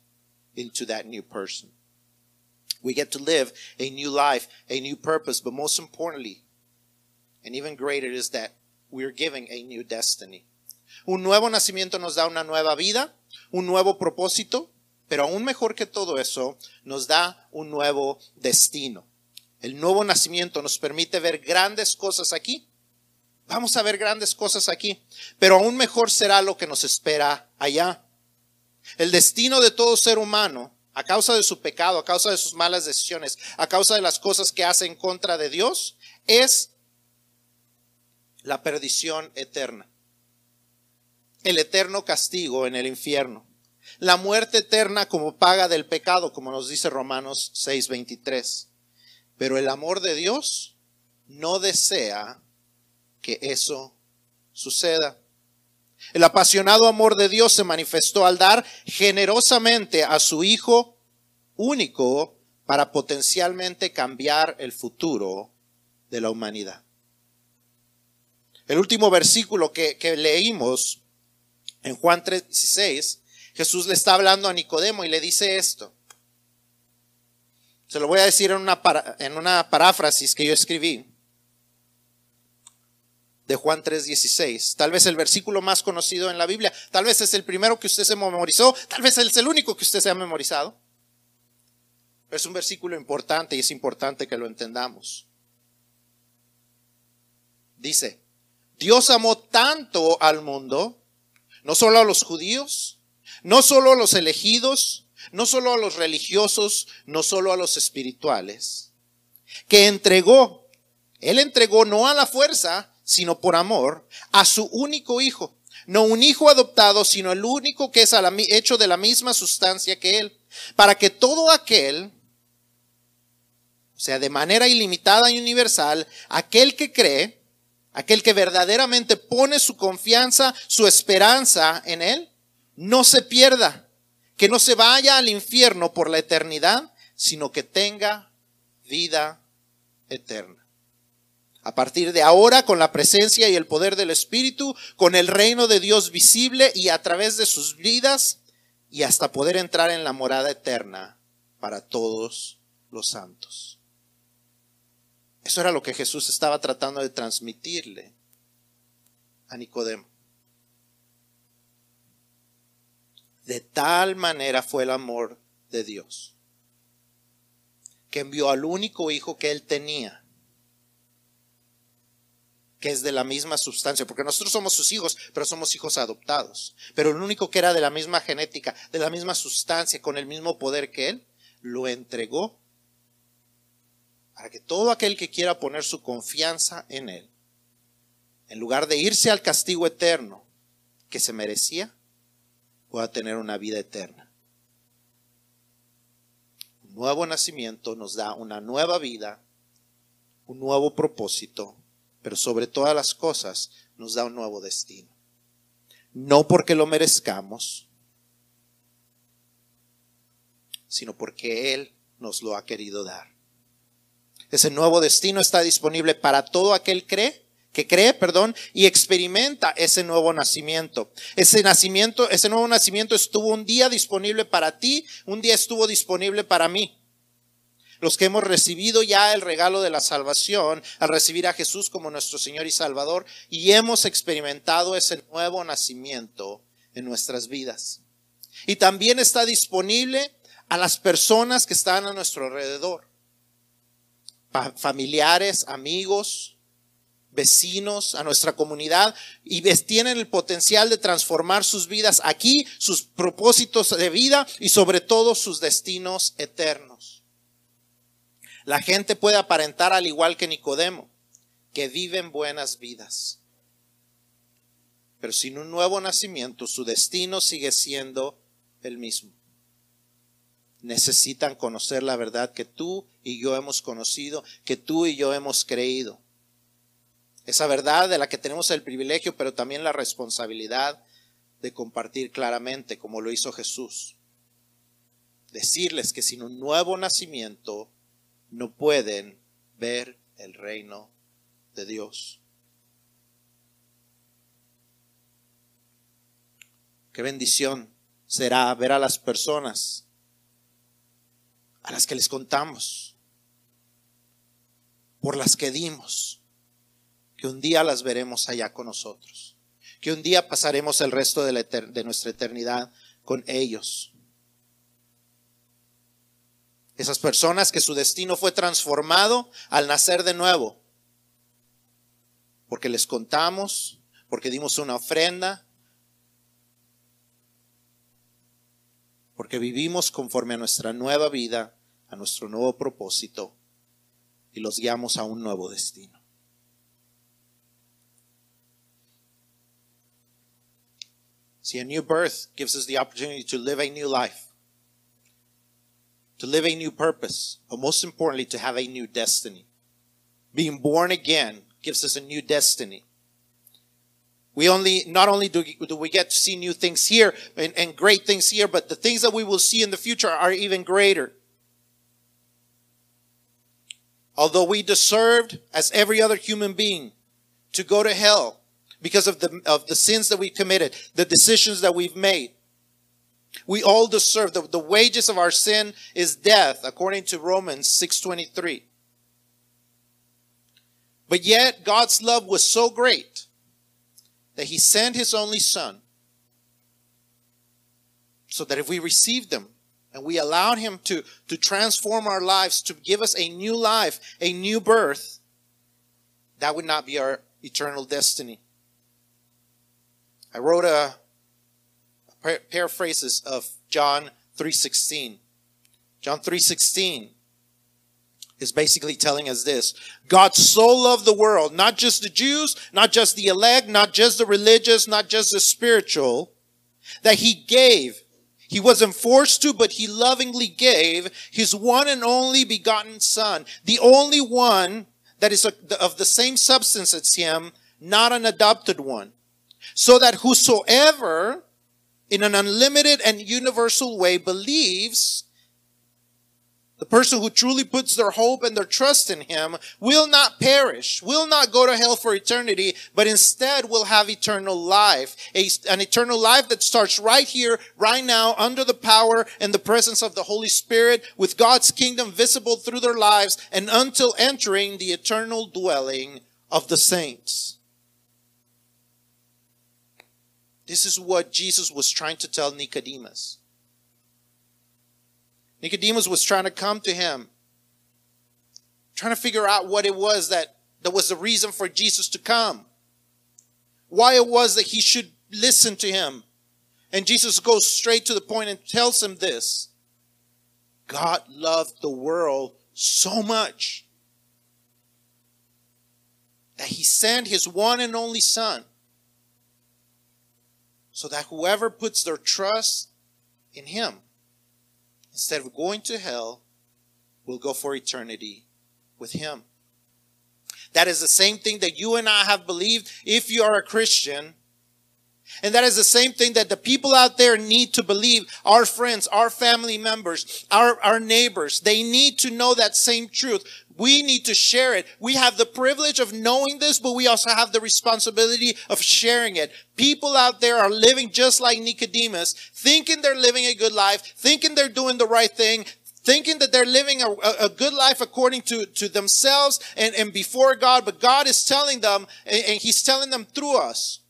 into that new person. We get to live a new life, a new purpose, but most importantly, and even greater is that we're giving a new destiny. Un nuevo nacimiento nos da una nueva vida, un nuevo propósito, pero aún mejor que todo eso, nos da un nuevo destino. El nuevo nacimiento nos permite ver grandes cosas aquí. Vamos a ver grandes cosas aquí, pero aún mejor será lo que nos espera allá. El destino de todo ser humano, a causa de su pecado, a causa de sus malas decisiones, a causa de las cosas que hace en contra de Dios, es la perdición eterna. El eterno castigo en el infierno. La muerte eterna como paga del pecado, como nos dice Romanos 6:23. Pero el amor de Dios no desea que eso suceda. El apasionado amor de Dios se manifestó al dar generosamente a su Hijo único para potencialmente cambiar el futuro de la humanidad. El último versículo que, leímos en Juan 3:16, Jesús le está hablando a Nicodemo y le dice esto. Se lo voy a decir en una, en una paráfrasis que yo escribí de Juan 3:16. Tal vez el versículo más conocido en la Biblia, tal vez es el primero que usted se memorizó, tal vez es el único que usted se ha memorizado. Pero es un versículo importante y es importante que lo entendamos. Dice, Dios amó tanto al mundo, no solo a los judíos, no solo a los elegidos, no solo a los religiosos, no solo a los espirituales, que entregó, Él entregó no a la fuerza, sino por amor, a su único hijo. No un hijo adoptado, sino el único que es hecho de la misma sustancia que él. Para que todo aquel, o sea, de manera ilimitada y universal, aquel que cree, aquel que verdaderamente pone su confianza, su esperanza en él, no se pierda, que no se vaya al infierno por la eternidad, sino que tenga vida eterna a partir de ahora con la presencia y el poder del Espíritu, con el reino de Dios visible y a través de sus vidas y hasta poder entrar en la morada eterna para todos los santos. Eso era lo que Jesús estaba tratando de transmitirle a Nicodemo. De tal manera fue el amor de Dios, que envió al único hijo que él tenía que es de la misma sustancia, porque nosotros somos sus hijos, pero somos hijos adoptados. Pero el único que era de la misma genética, de la misma sustancia, con el mismo poder que él, lo entregó para que todo aquel que quiera poner su confianza en él, en lugar de irse al castigo eterno que se merecía, pueda tener una vida eterna. Un nuevo nacimiento nos da una nueva vida, un nuevo propósito pero sobre todas las cosas nos da un nuevo destino. No porque lo merezcamos, sino porque Él nos lo ha querido dar. Ese nuevo destino está disponible para todo aquel cree, que cree, perdón, y experimenta ese nuevo nacimiento. Ese nacimiento, ese nuevo nacimiento estuvo un día disponible para ti, un día estuvo disponible para mí. Los que hemos recibido ya el regalo de la salvación al recibir a Jesús como nuestro Señor y Salvador y hemos experimentado ese nuevo nacimiento en nuestras vidas. Y también está disponible a las personas que están a nuestro alrededor. Familiares, amigos, vecinos, a nuestra comunidad, y tienen el potencial de transformar sus vidas aquí, sus propósitos de vida y sobre todo sus destinos eternos. La gente puede aparentar al igual que Nicodemo, que viven buenas vidas. Pero sin un nuevo nacimiento, su destino sigue siendo el mismo necesitan conocer la verdad que tú y yo hemos conocido, que tú y yo hemos creído. Esa verdad de la que tenemos el privilegio, pero también la responsabilidad de compartir claramente, como lo hizo Jesús. Decirles que sin un nuevo nacimiento no pueden ver el reino de Dios. Qué bendición será ver a las personas a las que les contamos, por las que dimos, que un día las veremos allá con nosotros, que un día pasaremos el resto de, de nuestra eternidad con ellos. Esas personas que su destino fue transformado al nacer de nuevo, porque les contamos, porque dimos una ofrenda, porque vivimos conforme a nuestra nueva vida, a nuestro nuevo propósito y los guiamos a un nuevo destino. See, a new birth gives us the opportunity to live a new life, to live a new purpose, but most importantly, to have a new destiny. Being born again gives us a new destiny. We only, not only do, do we get to see new things here and, and great things here, but the things that we will see in the future are even greater. Although we deserved, as every other human being, to go to hell because of the, of the sins that we committed, the decisions that we've made. We all deserve, the, the wages of our sin is death, according to Romans 6.23. But yet, God's love was so great that he sent his only son so that if we received them and we allowed him to, to transform our lives, to give us a new life, a new birth, that would not be our eternal destiny. I wrote a, paraphrases of John 3:16. John 3:16 is basically telling us this. God so loved the world, not just the Jews, not just the elect, not just the religious, not just the spiritual, that he gave. He wasn't forced to, but he lovingly gave his one and only begotten son, the only one that is of the same substance as him, not an adopted one. So that whosoever in an unlimited and universal way believes the person who truly puts their hope and their trust in Him will not perish, will not go to hell for eternity, but instead will have eternal life. A, an eternal life that starts right here, right now, under the power and the presence of the Holy Spirit, with God's kingdom visible through their lives, and until entering the eternal dwelling of the saints. This is what Jesus was trying to tell Nicodemus. Nicodemus was trying to come to him, trying to figure out what it was that, that was the reason for Jesus to come. Why it was that he should listen to him. And Jesus goes straight to the point and tells him this God loved the world so much that he sent his one and only Son so that whoever puts their trust in him instead of going to hell, will go for eternity with Him. That is the same thing that you and I have believed if you are a Christian And that is the same thing that the people out there need to believe. Our friends, our family members, our, our neighbors, they need to know that same truth. We need to share it. We have the privilege of knowing this, but we also have the responsibility of sharing it. People out there are living just like Nicodemus, thinking they're living a good life, thinking they're doing the right thing, thinking that they're living a, a, good life according to, to themselves and, and before God, but God is telling them, and, and He's telling them through us,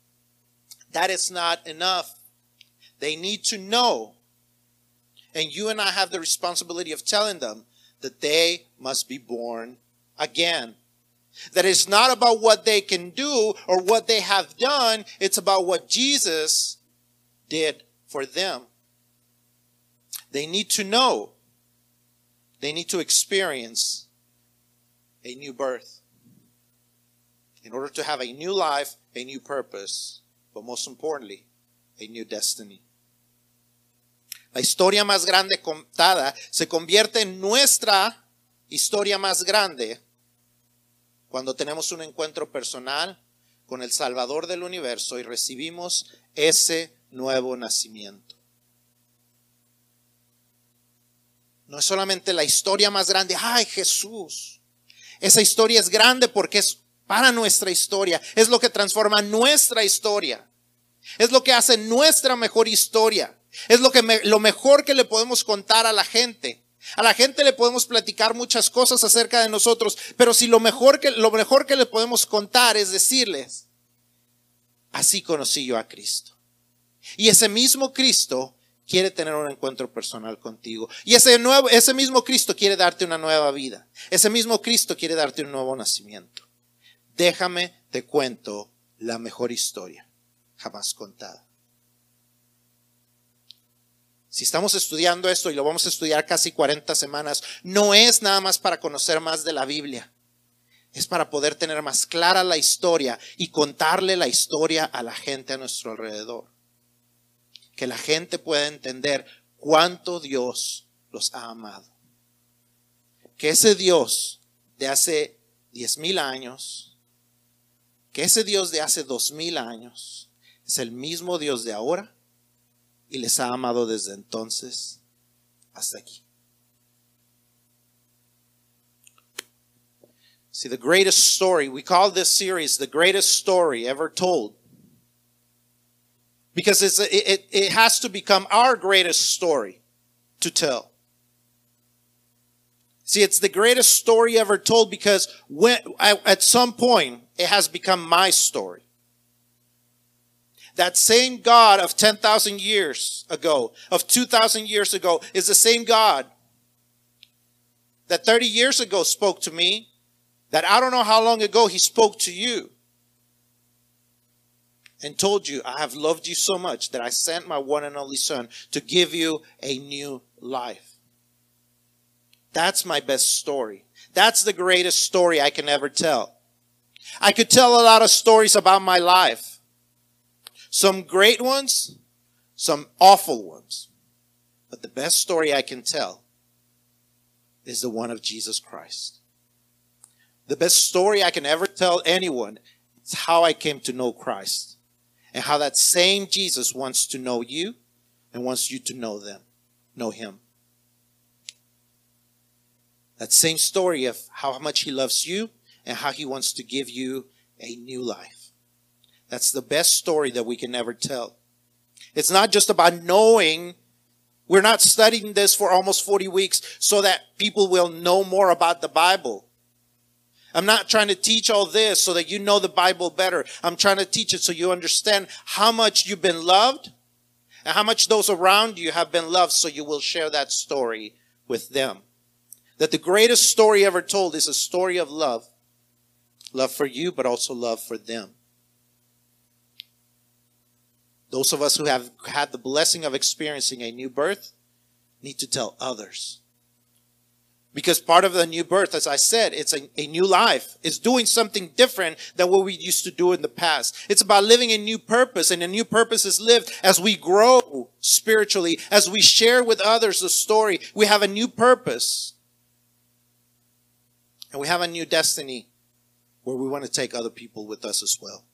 that is not enough. They need to know. And you and I have the responsibility of telling them that they must be born again. That it's not about what they can do or what they have done, it's about what Jesus did for them. They need to know, they need to experience a new birth. In order to have a new life, a new purpose, but most importantly, a new destiny. La historia más grande contada se convierte en nuestra historia más grande cuando tenemos un encuentro personal con el Salvador del universo y recibimos ese nuevo nacimiento. No es solamente la historia más grande, ay Jesús. Esa historia es grande porque es para nuestra historia, es lo que transforma nuestra historia, es lo que hace nuestra mejor historia. Es lo, que lo mejor que le podemos contar a la gente. A la gente le podemos platicar muchas cosas acerca de nosotros, pero si lo mejor que, lo mejor que le podemos contar es decirles, así conocí yo a Cristo. Y ese mismo Cristo quiere tener un encuentro personal contigo. Y ese nuevo, ese mismo Cristo quiere darte una nueva vida. Ese mismo Cristo quiere darte un nuevo nacimiento. Déjame te cuento la mejor historia jamás contada. Si estamos estudiando esto y lo vamos a estudiar casi 40 semanas, no es nada más para conocer más de la Biblia. Es para poder tener más clara la historia y contarle la historia a la gente a nuestro alrededor. Que la gente pueda entender cuánto Dios los ha amado. Que ese Dios de hace diez mil años, que ese Dios de hace dos mil años, es el mismo Dios de ahora y les ha amado desde entonces hasta aquí. See, the greatest story, we call this series the greatest story ever told. Because it, it, it has to become our greatest story to tell. See, it's the greatest story ever told because when, at some point, it has become my story. That same God of 10,000 years ago, of 2,000 years ago, is the same God that 30 years ago spoke to me, that I don't know how long ago he spoke to you and told you, I have loved you so much that I sent my one and only son to give you a new life. That's my best story. That's the greatest story I can ever tell. I could tell a lot of stories about my life. Some great ones, some awful ones. But the best story I can tell is the one of Jesus Christ. The best story I can ever tell anyone is how I came to know Christ and how that same Jesus wants to know you and wants you to know them, know him. That same story of how much he loves you and how he wants to give you a new life. That's the best story that we can ever tell. It's not just about knowing. We're not studying this for almost 40 weeks so that people will know more about the Bible. I'm not trying to teach all this so that you know the Bible better. I'm trying to teach it so you understand how much you've been loved and how much those around you have been loved so you will share that story with them. That the greatest story ever told is a story of love. Love for you, but also love for them. Those of us who have had the blessing of experiencing a new birth need to tell others. Because part of the new birth, as I said, it's a, a, new life. It's doing something different than what we used to do in the past. It's about living a new purpose, and a new purpose is lived as we grow spiritually, as we share with others the story. We have a new purpose. And we have a new destiny where we want to take other people with us as well.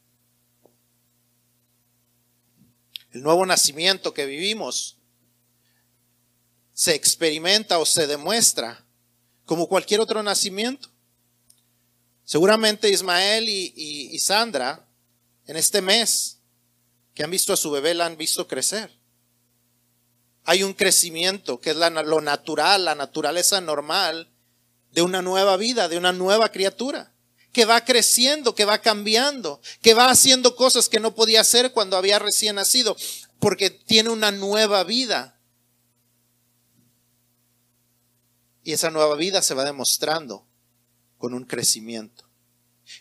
El nuevo nacimiento que vivimos se experimenta o se demuestra como cualquier otro nacimiento. Seguramente Ismael y, Sandra en este mes que han visto a su bebé la han visto crecer. Hay un crecimiento que es lo natural, la naturaleza normal de una nueva vida, de una nueva criatura, que va creciendo, que va cambiando, que va haciendo cosas que no podía hacer cuando había recién nacido, porque tiene una nueva vida. Y esa nueva vida se va demostrando con un crecimiento.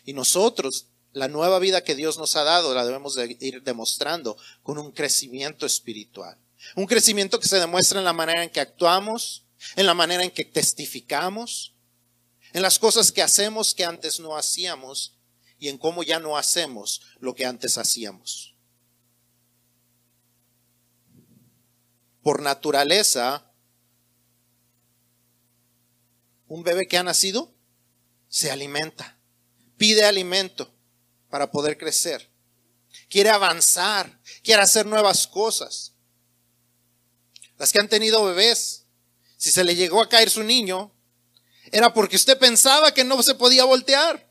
Y nosotros, la nueva vida que Dios nos ha dado, la debemos de ir demostrando con un crecimiento espiritual. Un crecimiento que se demuestra en la manera en que actuamos, en la manera en que testificamos, en las cosas que hacemos que antes no hacíamos y en cómo ya no hacemos lo que antes hacíamos. Por naturaleza, un bebé que ha nacido se alimenta, pide alimento para poder crecer, quiere avanzar, quiere hacer nuevas cosas. Las que han tenido bebés, si se le llegó a caer su niño, era porque usted pensaba que no se podía voltear.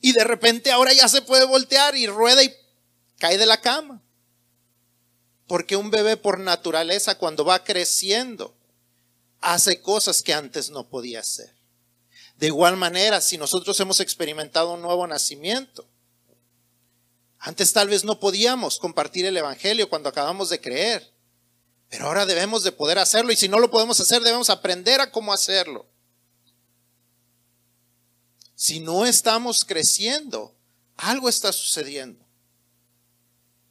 Y de repente ahora ya se puede voltear y rueda y cae de la cama. Porque un bebé por naturaleza cuando va creciendo hace cosas que antes no podía hacer. De igual manera, si nosotros hemos experimentado un nuevo nacimiento, antes tal vez no podíamos compartir el Evangelio cuando acabamos de creer. Pero ahora debemos de poder hacerlo y si no lo podemos hacer, debemos aprender a cómo hacerlo. Si no estamos creciendo, algo está sucediendo.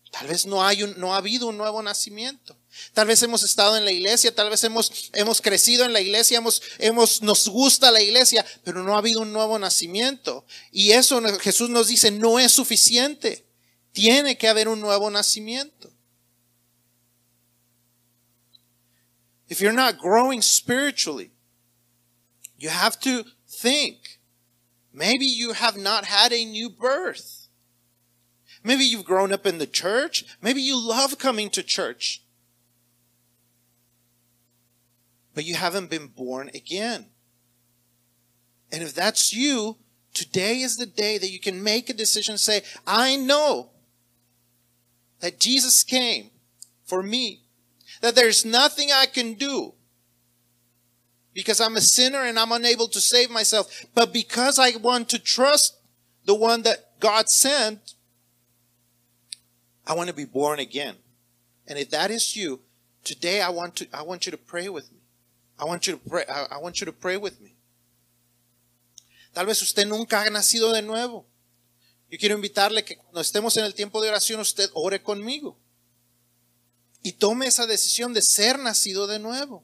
Tal vez no, hay un, no ha habido un nuevo nacimiento. Tal vez hemos estado en la iglesia, tal vez hemos, hemos crecido en la iglesia, hemos, hemos, nos gusta la iglesia, pero no ha habido un nuevo nacimiento. Y eso Jesús nos dice, no es suficiente. Tiene que haber un nuevo nacimiento. If you're not growing spiritually, you have to think maybe you have not had a new birth. Maybe you've grown up in the church. Maybe you love coming to church. But you haven't been born again. And if that's you, today is the day that you can make a decision say, I know that Jesus came for me that there's nothing I can do because I'm a sinner and I'm unable to save myself. But because I want to trust the one that God sent, I want to be born again. And if that is you, today I want to I want you to pray with me. I want you to pray I, want you to pray with me. Tal vez usted nunca ha nacido de nuevo. Yo quiero invitarle que cuando estemos en el tiempo de oración usted ore conmigo y tome esa decisión de ser nacido de nuevo.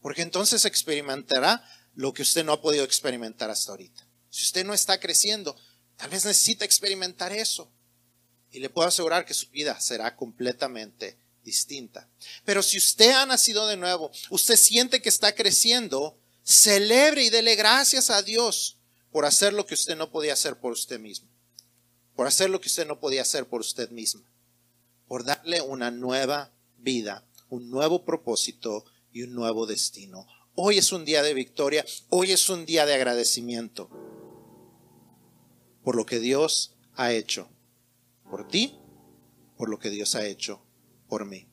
Porque entonces experimentará lo que usted no ha podido experimentar hasta ahorita. Si usted no está creciendo, tal vez necesita experimentar eso. Y le puedo asegurar que su vida será completamente distinta. Pero si usted ha nacido de nuevo, usted siente que está creciendo, celebre y dele gracias a Dios por hacer lo que usted no podía hacer por usted mismo. Por hacer lo que usted no podía hacer por usted misma por darle una nueva vida, un nuevo propósito y un nuevo destino. Hoy es un día de victoria, hoy es un día de agradecimiento por lo que Dios ha hecho por ti, por lo que Dios ha hecho por mí.